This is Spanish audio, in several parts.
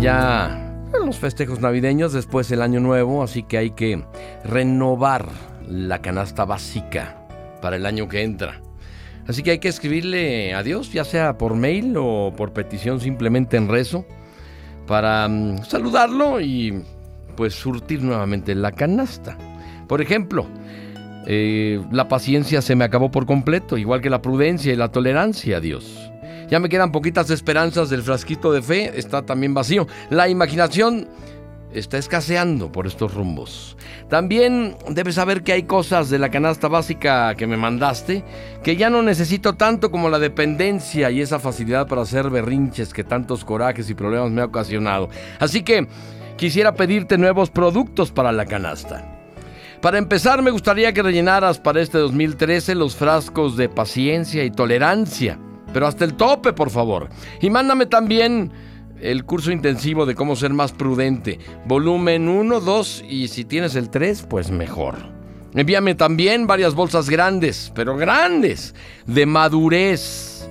ya los festejos navideños, después el año nuevo, así que hay que renovar la canasta básica para el año que entra. Así que hay que escribirle a Dios, ya sea por mail o por petición simplemente en rezo, para mm, saludarlo y pues surtir nuevamente la canasta. Por ejemplo, eh, la paciencia se me acabó por completo, igual que la prudencia y la tolerancia a Dios. Ya me quedan poquitas esperanzas del frasquito de fe, está también vacío. La imaginación está escaseando por estos rumbos. También debes saber que hay cosas de la canasta básica que me mandaste que ya no necesito tanto como la dependencia y esa facilidad para hacer berrinches que tantos corajes y problemas me ha ocasionado. Así que quisiera pedirte nuevos productos para la canasta. Para empezar, me gustaría que rellenaras para este 2013 los frascos de paciencia y tolerancia pero hasta el tope, por favor. Y mándame también el curso intensivo de cómo ser más prudente. Volumen 1, 2 y si tienes el 3, pues mejor. Envíame también varias bolsas grandes, pero grandes, de madurez.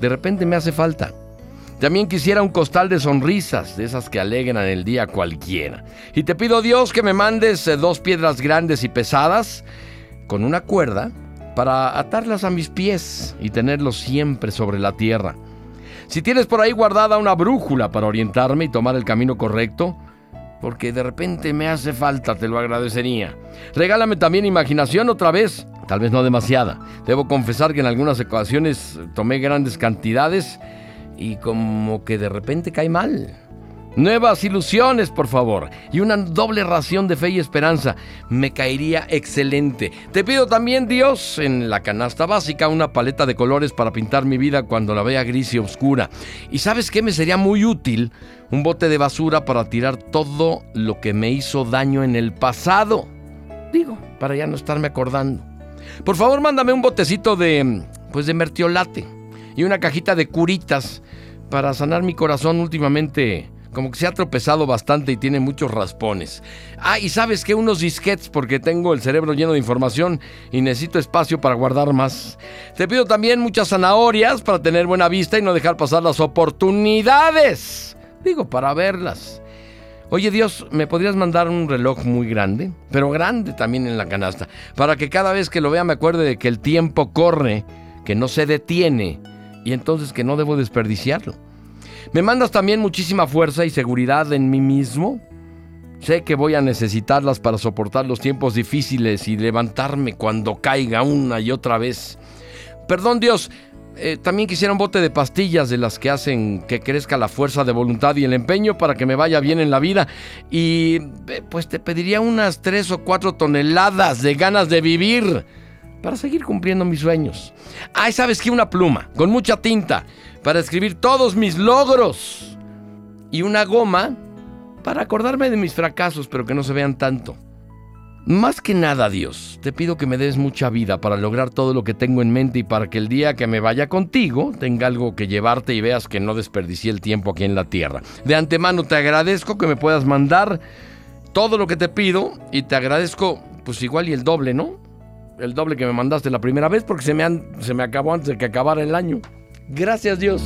De repente me hace falta. También quisiera un costal de sonrisas, de esas que alegran el día cualquiera. Y te pido Dios que me mandes eh, dos piedras grandes y pesadas con una cuerda para atarlas a mis pies y tenerlos siempre sobre la tierra. Si tienes por ahí guardada una brújula para orientarme y tomar el camino correcto, porque de repente me hace falta, te lo agradecería. Regálame también imaginación otra vez, tal vez no demasiada. Debo confesar que en algunas ocasiones tomé grandes cantidades y como que de repente cae mal. Nuevas ilusiones, por favor. Y una doble ración de fe y esperanza. Me caería excelente. Te pido también, Dios, en la canasta básica, una paleta de colores para pintar mi vida cuando la vea gris y oscura. Y sabes qué me sería muy útil? Un bote de basura para tirar todo lo que me hizo daño en el pasado. Digo, para ya no estarme acordando. Por favor, mándame un botecito de, pues de mertiolate y una cajita de curitas para sanar mi corazón últimamente como que se ha tropezado bastante y tiene muchos raspones. Ah, y sabes que unos disquets porque tengo el cerebro lleno de información y necesito espacio para guardar más. Te pido también muchas zanahorias para tener buena vista y no dejar pasar las oportunidades. Digo, para verlas. Oye Dios, ¿me podrías mandar un reloj muy grande? Pero grande también en la canasta, para que cada vez que lo vea me acuerde de que el tiempo corre, que no se detiene y entonces que no debo desperdiciarlo. Me mandas también muchísima fuerza y seguridad en mí mismo. Sé que voy a necesitarlas para soportar los tiempos difíciles y levantarme cuando caiga una y otra vez. Perdón Dios, eh, también quisiera un bote de pastillas de las que hacen que crezca la fuerza de voluntad y el empeño para que me vaya bien en la vida. Y eh, pues te pediría unas tres o cuatro toneladas de ganas de vivir para seguir cumpliendo mis sueños. Ay, ¿sabes qué? Una pluma con mucha tinta para escribir todos mis logros y una goma para acordarme de mis fracasos, pero que no se vean tanto. Más que nada, Dios, te pido que me des mucha vida para lograr todo lo que tengo en mente y para que el día que me vaya contigo tenga algo que llevarte y veas que no desperdicié el tiempo aquí en la tierra. De antemano te agradezco que me puedas mandar todo lo que te pido y te agradezco pues igual y el doble, ¿no? El doble que me mandaste la primera vez porque se me, se me acabó antes de que acabara el año. Gracias Dios.